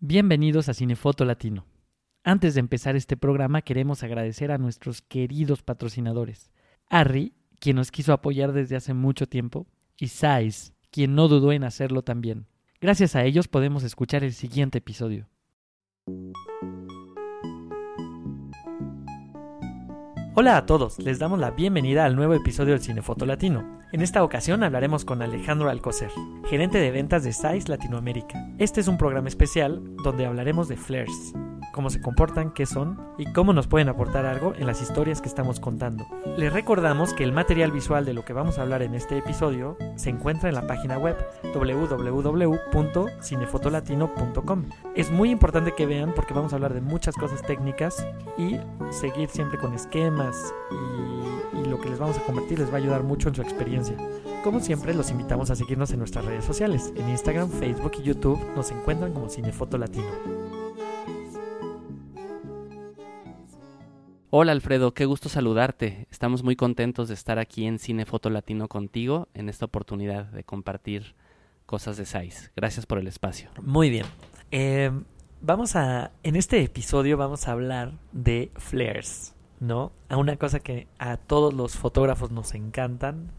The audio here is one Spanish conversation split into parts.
Bienvenidos a Cinefoto Latino. Antes de empezar este programa queremos agradecer a nuestros queridos patrocinadores. Harry, quien nos quiso apoyar desde hace mucho tiempo, y Sais, quien no dudó en hacerlo también. Gracias a ellos podemos escuchar el siguiente episodio. Hola a todos, les damos la bienvenida al nuevo episodio del Cinefoto Latino. En esta ocasión hablaremos con Alejandro Alcocer, gerente de ventas de SAIS Latinoamérica. Este es un programa especial donde hablaremos de flares, cómo se comportan, qué son y cómo nos pueden aportar algo en las historias que estamos contando. Les recordamos que el material visual de lo que vamos a hablar en este episodio se encuentra en la página web www.cinefotolatino.com. Es muy importante que vean porque vamos a hablar de muchas cosas técnicas y seguir siempre con esquemas y, lo que les vamos a convertir les va a ayudar mucho en su experiencia. Como siempre, los invitamos a seguirnos en nuestras redes sociales. En Instagram, Facebook y YouTube nos encuentran como Cinefoto Latino. Hola Alfredo, qué gusto saludarte. Estamos muy contentos de estar aquí en Cinefoto Latino contigo en esta oportunidad de compartir cosas de SAIS. Gracias por el espacio. Muy bien. Eh, vamos a, en este episodio vamos a hablar de flares, ¿no? A una cosa que a todos los fotógrafos nos encantan,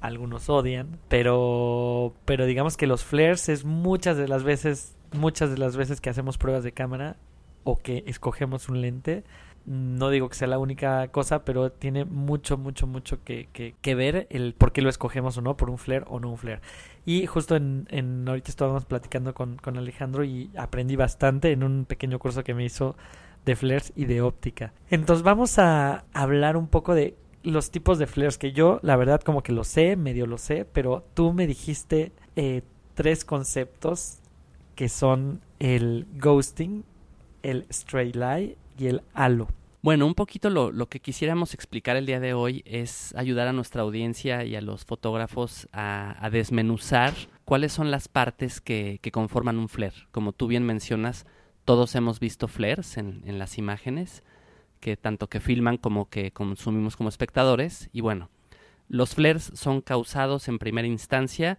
algunos odian, pero, pero digamos que los flares es muchas de las veces, muchas de las veces que hacemos pruebas de cámara o que escogemos un lente, no digo que sea la única cosa, pero tiene mucho, mucho, mucho que, que, ver el por qué lo escogemos o no, por un flare o no un flare. Y justo en, ahorita estábamos platicando con, con Alejandro y aprendí bastante en un pequeño curso que me hizo de flares y de óptica. Entonces vamos a hablar un poco de los tipos de flares que yo, la verdad, como que lo sé, medio lo sé, pero tú me dijiste eh, tres conceptos que son el ghosting, el straight lie y el halo. Bueno, un poquito lo, lo, que quisiéramos explicar el día de hoy es ayudar a nuestra audiencia y a los fotógrafos a, desmenuzar cuáles son las partes que, que, conforman un flare. Como tú bien mencionas, todos hemos visto flares en, en las imágenes, que tanto que filman como que consumimos como espectadores. Y bueno, los flares son causados en primera instancia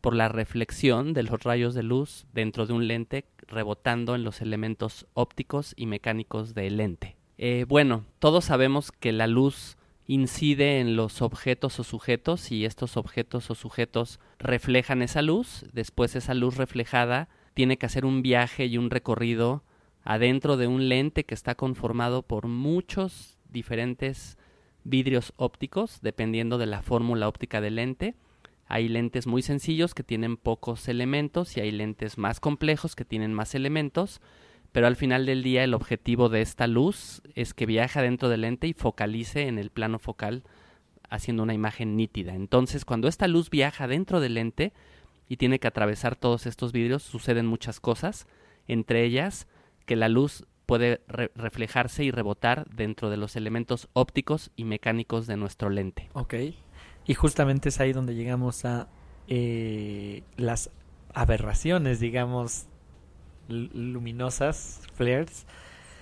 por la reflexión de los rayos de luz dentro de un lente rebotando en los elementos ópticos y mecánicos del lente. Eh, bueno, todos sabemos que la luz incide en los objetos o sujetos y estos objetos o sujetos reflejan esa luz, después esa luz reflejada tiene que hacer un viaje y un recorrido adentro de un lente que está conformado por muchos diferentes vidrios ópticos dependiendo de la fórmula óptica del lente. Hay lentes muy sencillos que tienen pocos elementos y hay lentes más complejos que tienen más elementos pero al final del día el objetivo de esta luz es que viaja dentro del lente y focalice en el plano focal haciendo una imagen nítida. Entonces, cuando esta luz viaja dentro del lente y tiene que atravesar todos estos vidrios, suceden muchas cosas, entre ellas que la luz puede re reflejarse y rebotar dentro de los elementos ópticos y mecánicos de nuestro lente. Ok. Y justamente es ahí donde llegamos a eh, las aberraciones, digamos, luminosas, flares.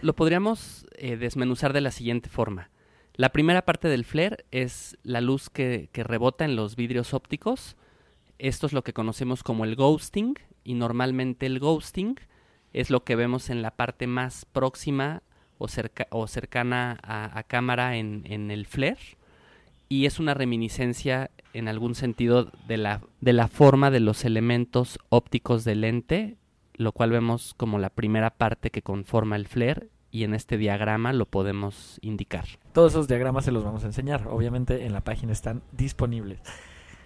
Lo podríamos eh, desmenuzar de la siguiente forma. La primera parte del flare es la luz que, que, rebota en los vidrios ópticos. Esto es lo que conocemos como el ghosting y normalmente el ghosting es lo que vemos en la parte más próxima o, cerca, o cercana a, a cámara en, en, el flare y es una reminiscencia en algún sentido de la, de la forma de los elementos ópticos del lente lo cual vemos como la primera parte que conforma el flare y en este diagrama lo podemos indicar. Todos esos diagramas se los vamos a enseñar, obviamente en la página están disponibles.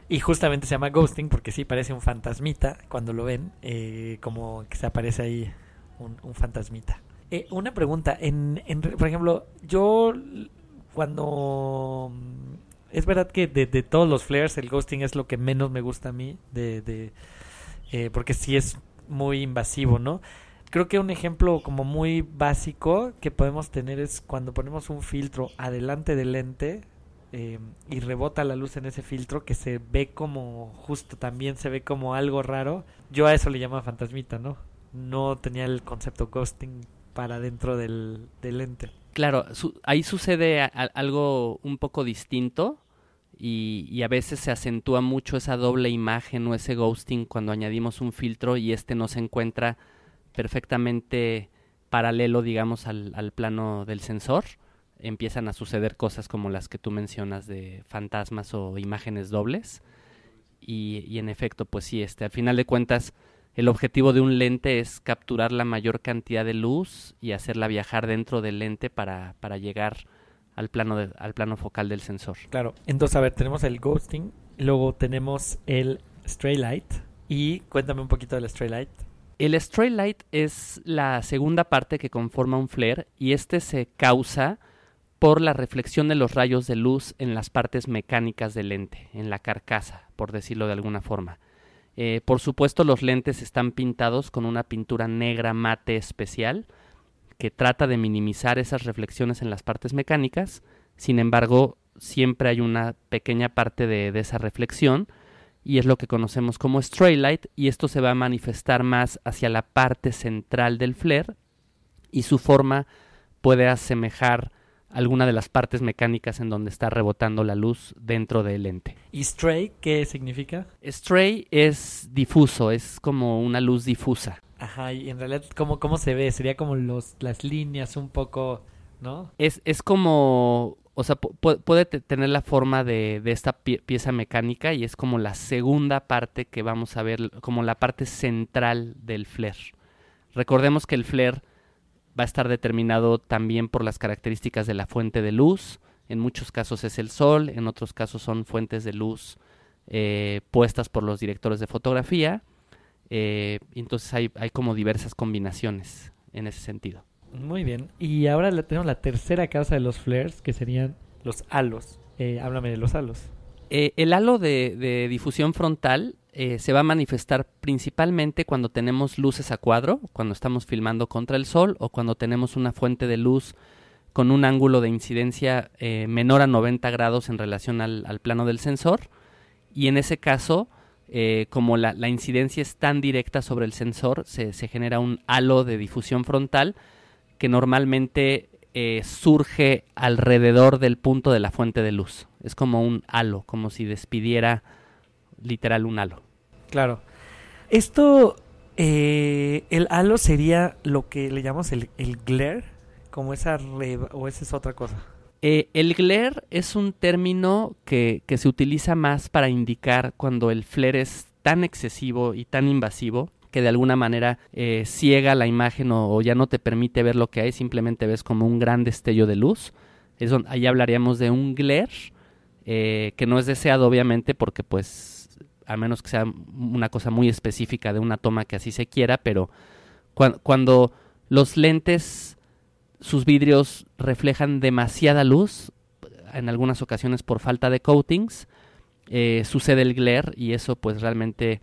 Y justamente se llama ghosting porque sí parece un fantasmita cuando lo ven, eh, como que se aparece ahí un, un fantasmita. Eh, una pregunta, en, en, por ejemplo, yo cuando... Es verdad que de, de, todos los flares el ghosting es lo que menos me gusta a mí, de, de eh, porque sí es muy invasivo, ¿no? Creo que un ejemplo como muy básico que podemos tener es cuando ponemos un filtro adelante del lente eh, y rebota la luz en ese filtro que se ve como justo también se ve como algo raro. Yo a eso le llamo fantasmita, ¿no? No tenía el concepto ghosting para dentro del, del lente. Claro, su ahí sucede algo un poco distinto y, a veces se acentúa mucho esa doble imagen o ese ghosting cuando añadimos un filtro y este no se encuentra perfectamente paralelo, digamos, al, al plano del sensor empiezan a suceder cosas como las que tú mencionas de fantasmas o imágenes dobles. Y, y, en efecto, pues sí, este, al final de cuentas, el objetivo de un lente es capturar la mayor cantidad de luz y hacerla viajar dentro del lente para, para llegar al plano, de, al plano focal del sensor. Claro, entonces a ver, tenemos el ghosting, luego tenemos el stray light y cuéntame un poquito del stray light. El stray light es la segunda parte que conforma un flare y este se causa por la reflexión de los rayos de luz en las partes mecánicas del lente, en la carcasa, por decirlo de alguna forma. Eh, por supuesto, los lentes están pintados con una pintura negra mate especial que trata de minimizar esas reflexiones en las partes mecánicas. Sin embargo, siempre hay una pequeña parte de, de esa reflexión y es lo que conocemos como stray light y esto se va a manifestar más hacia la parte central del flare y su forma puede asemejar alguna de las partes mecánicas en donde está rebotando la luz dentro del lente. ¿Y stray qué significa? Stray es difuso, es como una luz difusa. Ajá, y en realidad, ¿cómo, cómo se ve? Sería como los, las líneas un poco, ¿no? Es, es como, o sea, puede tener la forma de, de esta pie pieza mecánica y es como la segunda parte que vamos a ver, como la parte central del flare. Recordemos que el flare va a estar determinado también por las características de la fuente de luz. En muchos casos es el sol, en otros casos son fuentes de luz eh, puestas por los directores de fotografía. Eh, entonces hay, hay como diversas combinaciones en ese sentido. Muy bien. Y ahora tenemos la tercera causa de los flares, que serían los halos. Eh, háblame de los halos. Eh, el halo de, de, difusión frontal eh, se va a manifestar principalmente cuando tenemos luces a cuadro, cuando estamos filmando contra el sol o cuando tenemos una fuente de luz con un ángulo de incidencia eh, menor a 90 grados en relación al, plano del sensor. Y en ese caso, eh, como la, la, incidencia es tan directa sobre el sensor, se, se, genera un halo de difusión frontal que normalmente eh, surge alrededor del punto de la fuente de luz. Es como un halo, como si despidiera literal un halo. Claro. Esto, eh, el halo sería lo que le llamamos el, el glare, como esa red, o esa es otra cosa. Eh, el glare es un término que, que se utiliza más para indicar cuando el flare es tan excesivo y tan invasivo que de alguna manera eh, ciega la imagen o, o, ya no te permite ver lo que hay, simplemente ves como un gran destello de luz. Eso, ahí hablaríamos de un glare, eh, que no es deseado obviamente porque pues a menos que sea una cosa muy específica de una toma que así se quiera, pero cu cuando los lentes, sus vidrios reflejan demasiada luz, en algunas ocasiones por falta de coatings, eh, sucede el glare y eso pues realmente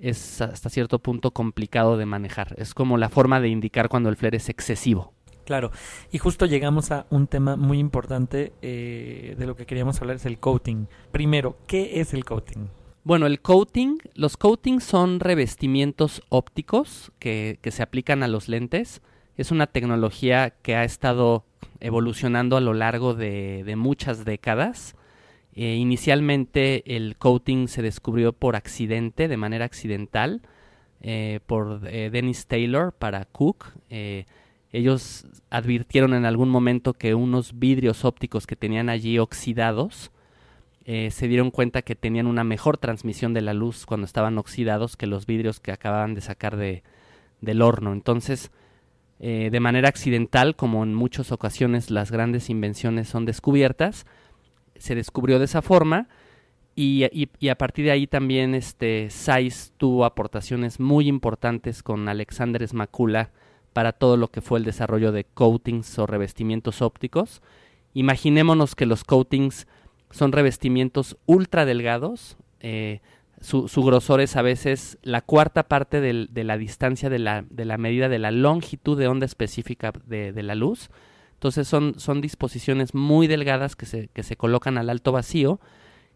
es hasta cierto punto complicado de manejar. Es como la forma de indicar cuando el flare es excesivo. Claro, y justo llegamos a un tema muy importante eh, de lo que queríamos hablar, es el coating. Primero, ¿qué es el coating? Bueno, el coating, los coatings son revestimientos ópticos que, se aplican a los lentes. Es una tecnología que ha estado evolucionando a lo largo de, muchas décadas. Eh, inicialmente el coating se descubrió por accidente, de manera accidental, eh, por eh, Dennis Taylor para Cook. Ellos advirtieron en algún momento que unos vidrios ópticos que tenían allí oxidados se dieron cuenta que tenían una mejor transmisión de la luz cuando estaban oxidados que los vidrios que acababan de sacar de, del horno. Entonces, de manera accidental, como en muchas ocasiones las grandes invenciones son descubiertas, se descubrió de esa forma y, y, y, a partir de ahí también este Zeiss tuvo aportaciones muy importantes con Alexander Smakula para todo lo que fue el desarrollo de coatings o revestimientos ópticos. Imaginémonos que los coatings son revestimientos ultra delgados, eh, su, su, grosor es a veces la cuarta parte del, de la distancia de la, de la, medida de la longitud de onda específica de, de la luz. Entonces son, son disposiciones muy delgadas que se, que se colocan al alto vacío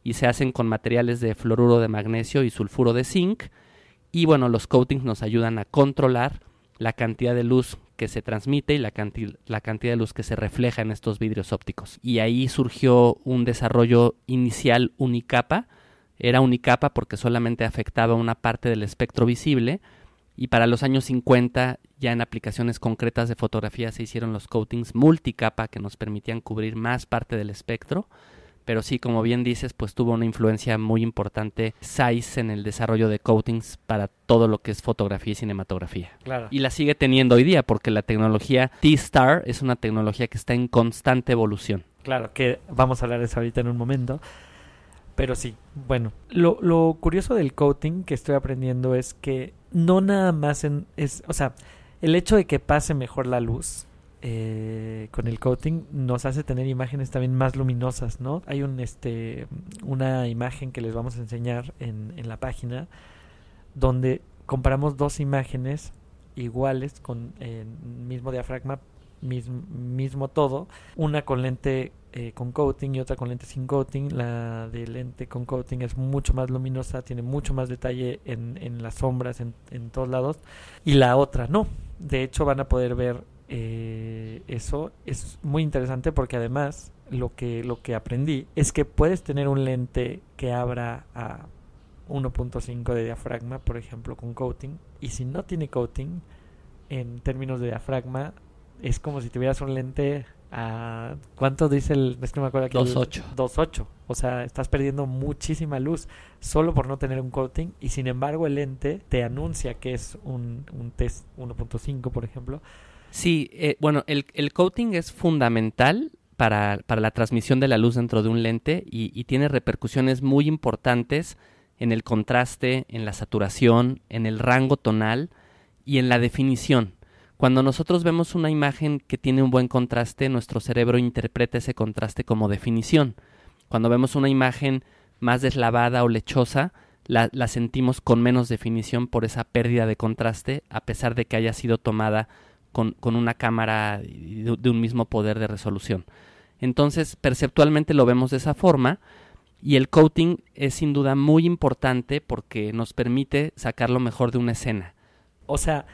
y se hacen con materiales de fluoruro de magnesio y sulfuro de zinc. Y bueno, los coatings nos ayudan a controlar la cantidad de luz que se transmite y la, canti la cantidad de luz que se refleja en estos vidrios ópticos. Y ahí surgió un desarrollo inicial unicapa. Era unicapa porque solamente afectaba una parte del espectro visible y para los años 50 ya en aplicaciones concretas de fotografía se hicieron los coatings multicapa que nos permitían cubrir más parte del espectro. Pero sí, como bien dices, pues tuvo una influencia muy importante Zeiss en el desarrollo de coatings para todo lo que es fotografía y cinematografía. Claro. Y la sigue teniendo hoy día porque la tecnología T-Star es una tecnología que está en constante evolución. Claro, que vamos a hablar de eso ahorita en un momento. Pero sí, bueno, lo, lo curioso del coating que estoy aprendiendo es que no nada más en, es, o sea, el hecho de que pase mejor la luz eh, con el coating nos hace tener imágenes también más luminosas, ¿no? Hay un, este, una imagen que les vamos a enseñar en, en la página donde comparamos dos imágenes iguales con el mismo diafragma, mismo, mismo todo, una con lente eh, con coating y otra con lente sin coating. La de lente con coating es mucho más luminosa, tiene mucho más detalle en, en las sombras, en, en, todos lados. Y la otra no. De hecho van a poder ver eh, eso. Es muy interesante porque además lo que, lo que aprendí es que puedes tener un lente que abra a 1.5 de diafragma, por ejemplo, con coating. Y si no tiene coating, en términos de diafragma, es como si tuvieras un lente a... ¿Cuánto dice el...? Es que me acuerdo 2.8. 2.8. O sea, estás perdiendo muchísima luz solo por no tener un coating y sin embargo el lente te anuncia que es un, un test 1.5, por ejemplo. Sí, eh, bueno, el, el, coating es fundamental para, para, la transmisión de la luz dentro de un lente y, y tiene repercusiones muy importantes en el contraste, en la saturación, en el rango tonal y en la definición. Cuando nosotros vemos una imagen que tiene un buen contraste, nuestro cerebro interpreta ese contraste como definición. Cuando vemos una imagen más deslavada o lechosa, la, la, sentimos con menos definición por esa pérdida de contraste, a pesar de que haya sido tomada con, una cámara de, un mismo poder de resolución. Entonces, perceptualmente lo vemos de esa forma, y el coating es sin duda muy importante porque nos permite sacar lo mejor de una escena. O sea,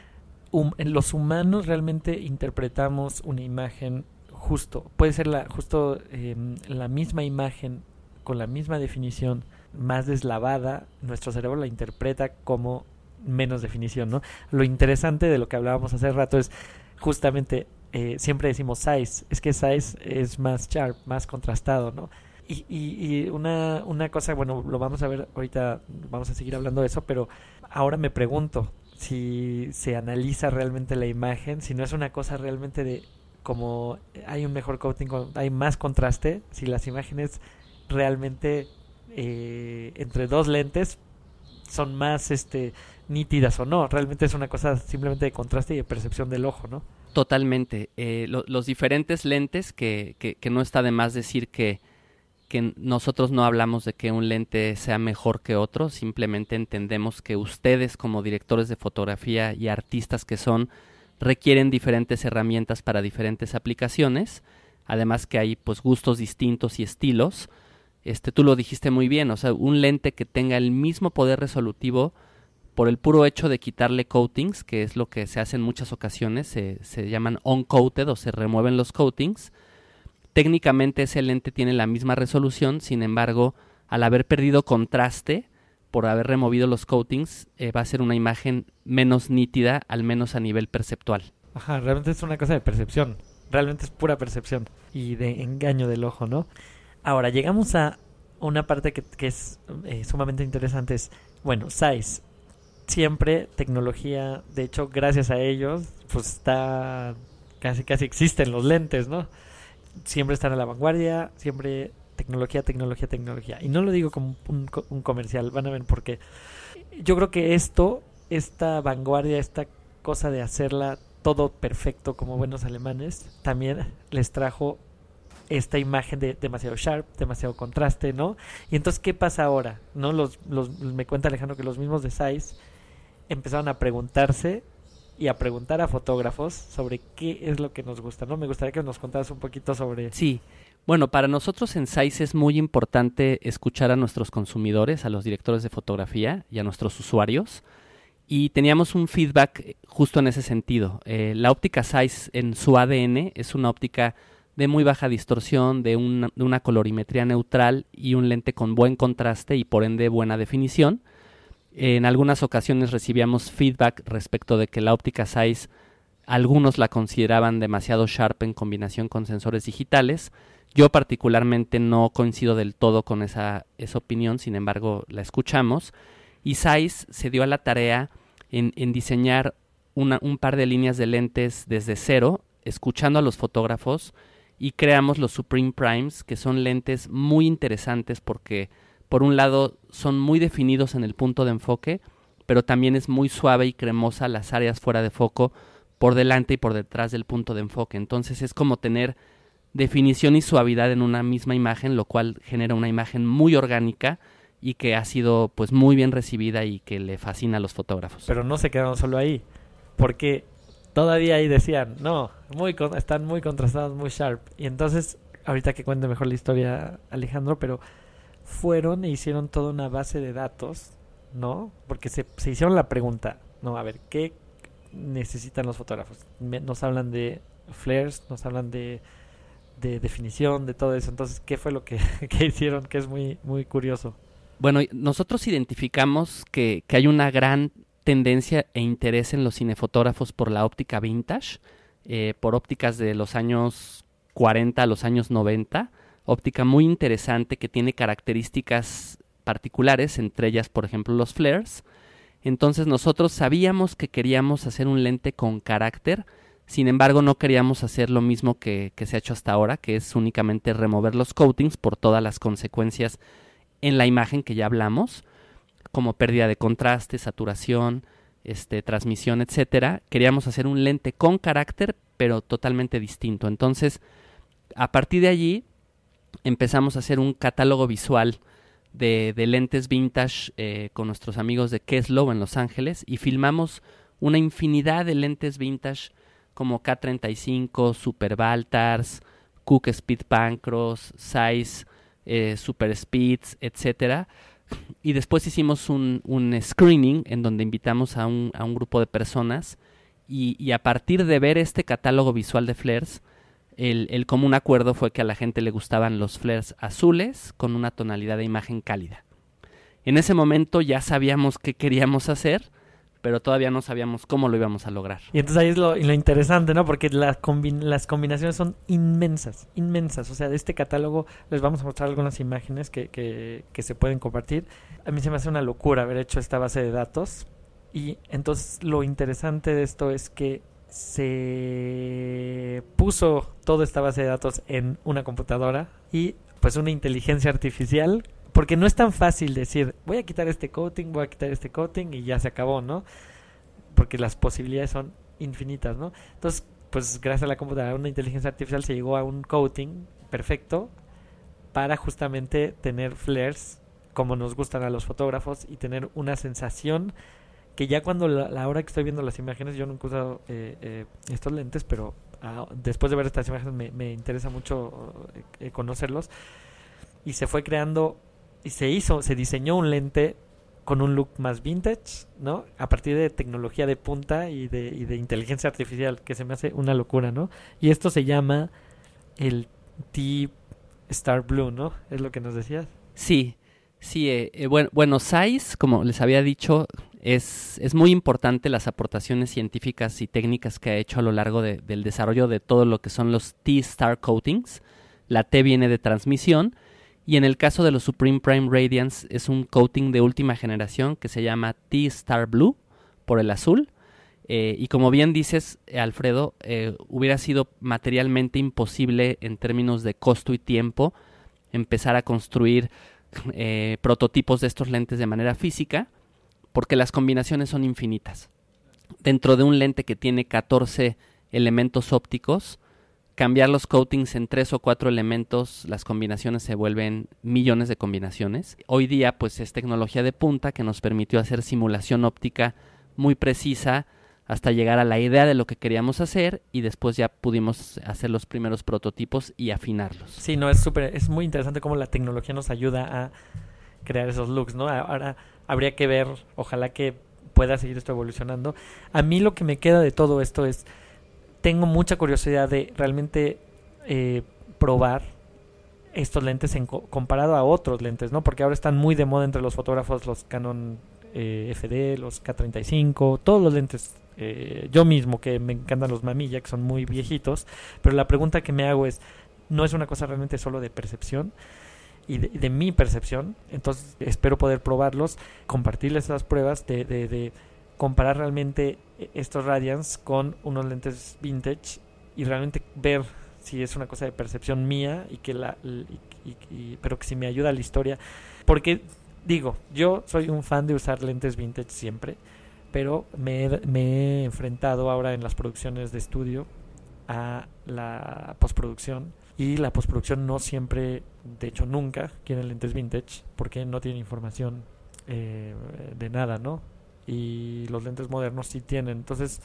um, los humanos realmente interpretamos una imagen justo. Puede ser la, justo eh, la misma imagen con la misma definición, más deslavada. Nuestro cerebro la interpreta como menos definición, ¿no? Lo interesante de lo que hablábamos hace rato es justamente eh, siempre decimos size, es que size es más sharp, más contrastado, ¿no? Y, y, y, una, una cosa, bueno, lo vamos a ver ahorita, vamos a seguir hablando de eso, pero ahora me pregunto si se analiza realmente la imagen, si no es una cosa realmente de como hay un mejor coating, hay más contraste, si las imágenes realmente eh, entre dos lentes son más este nítidas o no, realmente es una cosa simplemente de contraste y de percepción del ojo, ¿no? Totalmente. Eh, lo, los diferentes lentes, que, que, que no está de más decir que que nosotros no hablamos de que un lente sea mejor que otro, simplemente entendemos que ustedes como directores de fotografía y artistas que son requieren diferentes herramientas para diferentes aplicaciones, además que hay pues gustos distintos y estilos. Este tú lo dijiste muy bien, o sea, un lente que tenga el mismo poder resolutivo por el puro hecho de quitarle coatings, que es lo que se hace en muchas ocasiones, se, se llaman on-coated o se remueven los coatings, Técnicamente ese lente tiene la misma resolución, sin embargo, al haber perdido contraste, por haber removido los coatings, eh, va a ser una imagen menos nítida, al menos a nivel perceptual. Ajá, realmente es una cosa de percepción. Realmente es pura percepción y de engaño del ojo, ¿no? Ahora, llegamos a una parte que, que es eh, sumamente interesante. Es, bueno, size. Siempre tecnología, de hecho, gracias a ellos, pues está casi casi existen los lentes, ¿no? siempre están a la vanguardia, siempre tecnología, tecnología, tecnología. Y no lo digo como un, comercial, van a ver por qué. Yo creo que esto, esta vanguardia, esta cosa de hacerla todo perfecto como buenos alemanes, también les trajo esta imagen de demasiado sharp, demasiado contraste, ¿no? Y entonces, ¿qué pasa ahora? ¿No? Los, los, me cuenta Alejandro que los mismos de empezaron a preguntarse y a preguntar a fotógrafos sobre qué es lo que nos gusta, ¿no? Me gustaría que nos contaras un poquito sobre... Sí, bueno, para nosotros en SAIS es muy importante escuchar a nuestros consumidores, a los directores de fotografía y a nuestros usuarios. Y teníamos un feedback justo en ese sentido. Eh, la óptica SAIS en su ADN es una óptica de muy baja distorsión, de una colorimetría neutral y un lente con buen contraste y por ende buena definición En algunas ocasiones recibíamos feedback respecto de que la óptica size algunos la consideraban demasiado sharp en combinación con sensores digitales. Yo particularmente no coincido del todo con esa, esa opinión, sin embargo la escuchamos. Y Zeiss se dio a la tarea en, en diseñar un par de líneas de lentes desde cero, escuchando a los fotógrafos, y creamos los Supreme Primes, que son lentes muy interesantes porque, por un lado, son muy definidos en el punto de enfoque, pero también es muy suave y cremosa las áreas fuera de foco por delante y por detrás del punto de enfoque. Entonces es como tener definición y suavidad en una misma imagen, lo cual genera una imagen muy orgánica y que ha sido pues muy bien recibida y que le fascina a los fotógrafos. Pero no se quedaron solo ahí, porque todavía ahí decían, no, muy están muy contrastados, muy sharp. Y entonces, ahorita que cuente mejor la historia Alejandro, pero fueron e hicieron toda una base de datos, ¿no? Porque se, se hicieron la pregunta, no, a ver, ¿qué necesitan los fotógrafos. nos hablan de flares, nos hablan de, de, definición, de todo eso. Entonces, ¿qué fue lo que, hicieron? Que es muy, muy curioso. Bueno, nosotros identificamos que, que, hay una gran tendencia e interés en los cinefotógrafos por la óptica vintage, eh, por ópticas de los años 40 a los años 90, óptica muy interesante que tiene características particulares, entre ellas, por ejemplo, los flares, entonces nosotros sabíamos que queríamos hacer un lente con carácter, sin embargo no queríamos hacer lo mismo que, se ha hecho hasta ahora, que es únicamente remover los coatings por todas las consecuencias en la imagen que ya hablamos, como pérdida de contraste, saturación, este, transmisión, etcétera. Queríamos hacer un lente con carácter, pero totalmente distinto. Entonces, a partir de allí empezamos a hacer un catálogo visual de, lentes vintage eh, con nuestros amigos de Keslow en Los Ángeles y filmamos una infinidad de lentes vintage como K35, Super Baltars, Cook Speed Pancros, Size, eh, Super Speeds, etcétera. Y después hicimos un, screening en donde invitamos a un, a un grupo de personas y, y, a partir de ver este catálogo visual de flares, el, común acuerdo fue que a la gente le gustaban los flares azules con una tonalidad de imagen cálida. En ese momento ya sabíamos qué queríamos hacer, pero todavía no sabíamos cómo lo íbamos a lograr. Y entonces ahí es lo, interesante, ¿no? Porque las combinaciones son inmensas, inmensas. O sea, de este catálogo les vamos a mostrar algunas imágenes que, que, que se pueden compartir. A mí se me hace una locura haber hecho esta base de datos. Y entonces lo interesante de esto es que se puso toda esta base de datos en una computadora y pues una inteligencia artificial porque no es tan fácil decir voy a quitar este coating, voy a quitar este coating y ya se acabó, ¿no? Porque las posibilidades son infinitas, ¿no? Entonces, pues gracias a la computadora, una inteligencia artificial se llegó a un coating perfecto para justamente tener flares como nos gustan a los fotógrafos y tener una sensación que ya cuando la, hora que estoy viendo las imágenes, yo nunca he usado eh, eh, estos lentes, pero ah, después de ver estas imágenes me, me interesa mucho eh, conocerlos. Y se fue creando y se hizo, se diseñó un lente con un look más vintage, ¿no? A partir de tecnología de punta y de, y de inteligencia artificial, que se me hace una locura, ¿no? Y esto se llama el T-Star Blue, ¿no? Es lo que nos decías. Sí, sí, bueno, bueno, Size, como les había dicho, es, es, muy importante las aportaciones científicas y técnicas que ha hecho a lo largo del desarrollo de todo lo que son los T-Star coatings. La T viene de transmisión y en el caso de los Supreme Prime Radiance es un coating de última generación que se llama T-Star Blue por el azul. Eh, y como bien dices, Alfredo, eh, hubiera sido materialmente imposible en términos de costo y tiempo empezar a construir eh, prototipos de estos lentes de manera física porque las combinaciones son infinitas. Dentro de un lente que tiene 14 elementos ópticos, cambiar los coatings en tres o cuatro elementos, las combinaciones se vuelven millones de combinaciones. Hoy día, pues es tecnología de punta que nos permitió hacer simulación óptica muy precisa hasta llegar a la idea de lo que queríamos hacer y después ya pudimos hacer los primeros prototipos y afinarlos. Sí, no, es súper, es muy interesante cómo la tecnología nos ayuda a crear esos looks, ¿no? Ahora habría que ver, ojalá que pueda seguir esto evolucionando. A mí lo que me queda de todo esto es, tengo mucha curiosidad de realmente eh, probar estos lentes en comparado a otros lentes, ¿no? Porque ahora están muy de moda entre los fotógrafos los Canon eh, FD, los K35, todos los lentes. Eh, yo mismo, que me encantan los Mamilla, que son muy viejitos. Pero la pregunta que me hago es, ¿no es una cosa realmente solo de percepción? Y de, mi percepción. Entonces espero poder probarlos, compartirles esas pruebas de, de, de comparar realmente estos Radiance con unos lentes vintage y realmente ver si es una cosa de percepción mía y que la y- pero que si me ayuda la historia porque digo yo soy un fan de usar lentes vintage siempre pero me he, enfrentado ahora en las producciones de estudio a la postproducción. Y la postproducción no siempre de hecho nunca quieren lentes vintage porque no tienen información eh, de nada no y los lentes modernos sí tienen. Entonces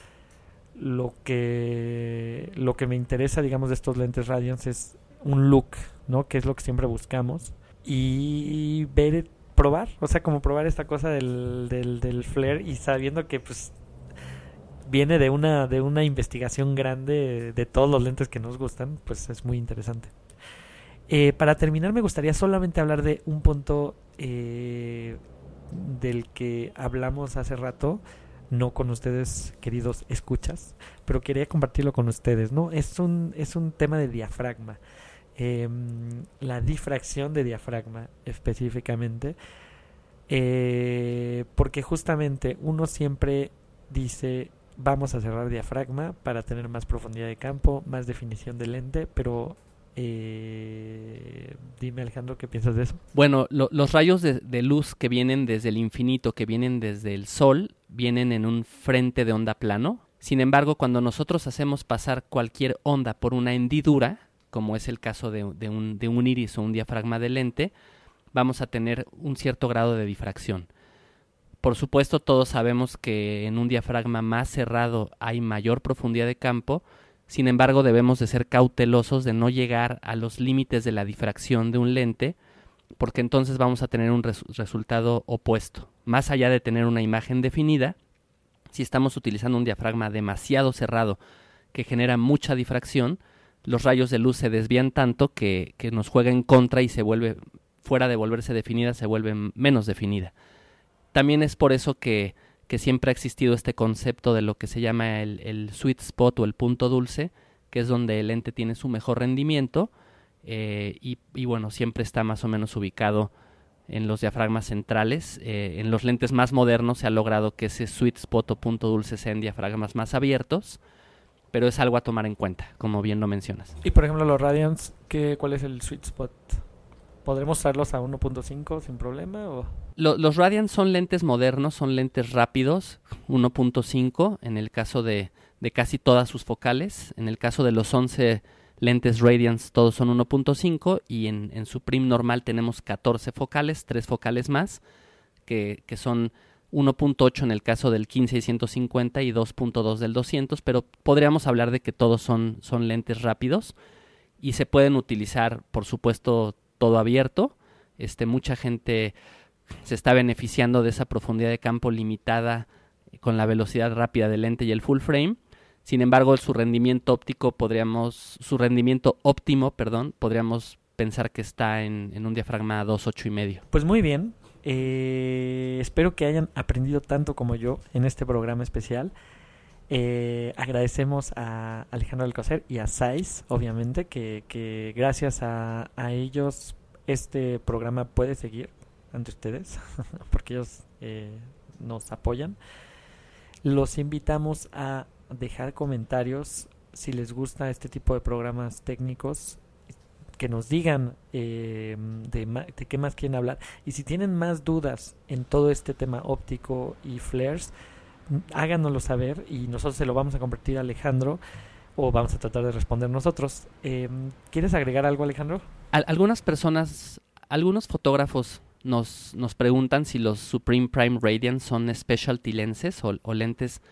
lo que lo que me interesa digamos de estos lentes Radiance es un look no que es lo que siempre buscamos. Y ver probar o sea como probar esta cosa del, del, del flare y sabiendo que pues viene de una de una investigación grande de todos los lentes que nos gustan pues es muy interesante Eh, para terminar me gustaría solamente hablar de un punto eh, del que hablamos hace rato no con ustedes, queridos escuchas, pero quería compartirlo con ustedes, ¿no? Es un, es un tema de diafragma. Eh, la difracción de diafragma específicamente. Eh, porque justamente uno siempre dice vamos a cerrar diafragma para tener más profundidad de campo, más definición de lente, pero eh, dime Alejandro, ¿qué piensas de eso? Bueno, lo- los rayos de luz que vienen desde el infinito, que vienen desde el Sol, vienen en un frente de onda plano. Sin embargo, cuando nosotros hacemos pasar cualquier onda por una hendidura, como es el caso de, un, iris o un diafragma de lente, vamos a tener un cierto grado de difracción. Por supuesto, todos sabemos que en un diafragma más cerrado hay mayor profundidad de campo, sin embargo, debemos de ser cautelosos de no llegar a los límites de la difracción de un lente, porque entonces vamos a tener un res- resultado opuesto. Más allá de tener una imagen definida, si estamos utilizando un diafragma demasiado cerrado que genera mucha difracción, los rayos de luz se desvían tanto que, que nos juega en contra y se vuelve, fuera de volverse definida, se vuelve menos definida. También es por eso que, que siempre ha existido este concepto de lo que se llama el, sweet spot o el punto dulce, que es donde el lente tiene su mejor rendimiento eh, y, y bueno, siempre está más o menos ubicado en los diafragmas centrales. Eh, en los lentes más modernos se ha logrado que ese sweet spot o punto dulce sea en diafragmas más abiertos, pero es algo a tomar en cuenta, como bien lo mencionas. Y por ejemplo los Radiance, ¿qué, ¿cuál es el sweet spot? ¿Podremos usarlos a 1.5 sin problema? O? Lo- los Radiant son lentes modernos, son lentes rápidos, 1.5 en el caso de, de casi todas sus focales. En el caso de los 11 lentes Radiance todos son 1.5 y en, en su prim normal tenemos 14 focales, 3 focales más, que, que son 1.8 en el caso del 15 y 150 y 2.2 del 200, pero podríamos hablar de que todos son, son lentes rápidos y se pueden utilizar, por supuesto, todo abierto. Este, mucha gente se está beneficiando de esa profundidad de campo limitada con la velocidad rápida del lente y el full frame. Sin embargo, su rendimiento óptico podríamos, su rendimiento óptimo, perdón, podríamos pensar que está en, en un diafragma 2.8 y medio. Pues muy bien. Eh, espero que hayan aprendido tanto como yo en este programa especial. Eh, agradecemos a Alejandro Alcocer y a Saiz, obviamente, que, gracias a, a ellos este programa puede seguir ante ustedes, porque ellos eh, nos apoyan. Los invitamos a dejar comentarios si les gusta este tipo de programas técnicos, que nos digan eh, de, de qué más quieren hablar. Y si tienen más dudas en todo este tema óptico y flares, háganoslo saber y nosotros se lo vamos a compartir a Alejandro o vamos a tratar de responder nosotros. Eh, ¿Quieres agregar algo, Alejandro? Al- algunas personas, algunos fotógrafos nos, nos preguntan si los Supreme Prime Radiant son specialty lenses o lentes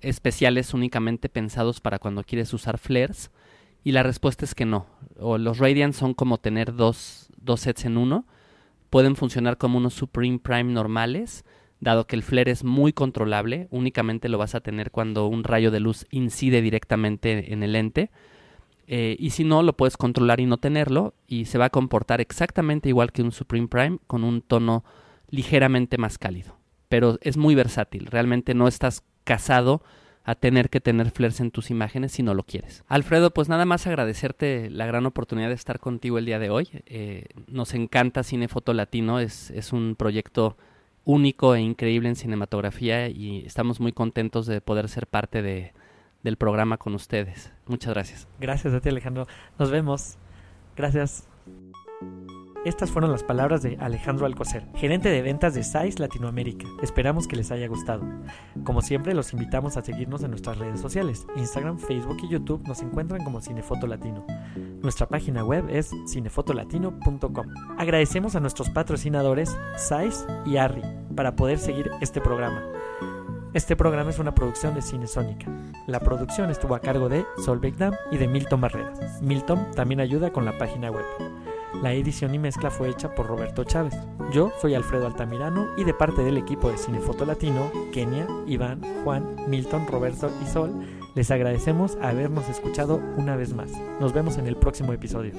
especiales únicamente pensados para cuando quieres usar flares. Y la respuesta es que no. O los Radiant son como tener dos, dos sets en uno. Pueden funcionar como unos Supreme Prime normales, dado que el flare es muy controlable. Únicamente lo vas a tener cuando un rayo de luz incide directamente en el lente. Eh, y si no, lo puedes controlar y no tenerlo. Y se va a comportar exactamente igual que un Supreme Prime con un tono ligeramente más cálido. pero es muy versátil. Realmente no estás casado a tener que tener flares en tus imágenes si no lo quieres. Alfredo, pues nada más agradecerte la gran oportunidad de estar contigo el día de hoy. Eh, nos encanta Cine Foto Latino, es, es un proyecto único e increíble en cinematografía y estamos muy contentos de poder ser parte de, del programa con ustedes. Muchas gracias. Gracias a ti Alejandro. Nos vemos. Gracias. Estas fueron las palabras de Alejandro Alcocer, gerente de ventas de SAIS Latinoamérica. Esperamos que les haya gustado. Como siempre, los invitamos a seguirnos en nuestras redes sociales. Instagram, Facebook y YouTube nos encuentran como Cinefoto Latino. Nuestra página web es cinefotolatino.com. Agradecemos a nuestros patrocinadores SAIS y ARRI para poder seguir este programa. Este programa es una producción de Cine Sónica. La producción estuvo a cargo de Solveig Dam y de Milton Barrera. Milton también ayuda con la página web. La edición y mezcla fue hecha por Roberto Chávez. Yo soy Alfredo Altamirano y de parte del equipo de Cinefoto Latino, Kenia, Iván, Juan, Milton, Roberto y Sol, les agradecemos habernos escuchado una vez más. Nos vemos en el próximo episodio.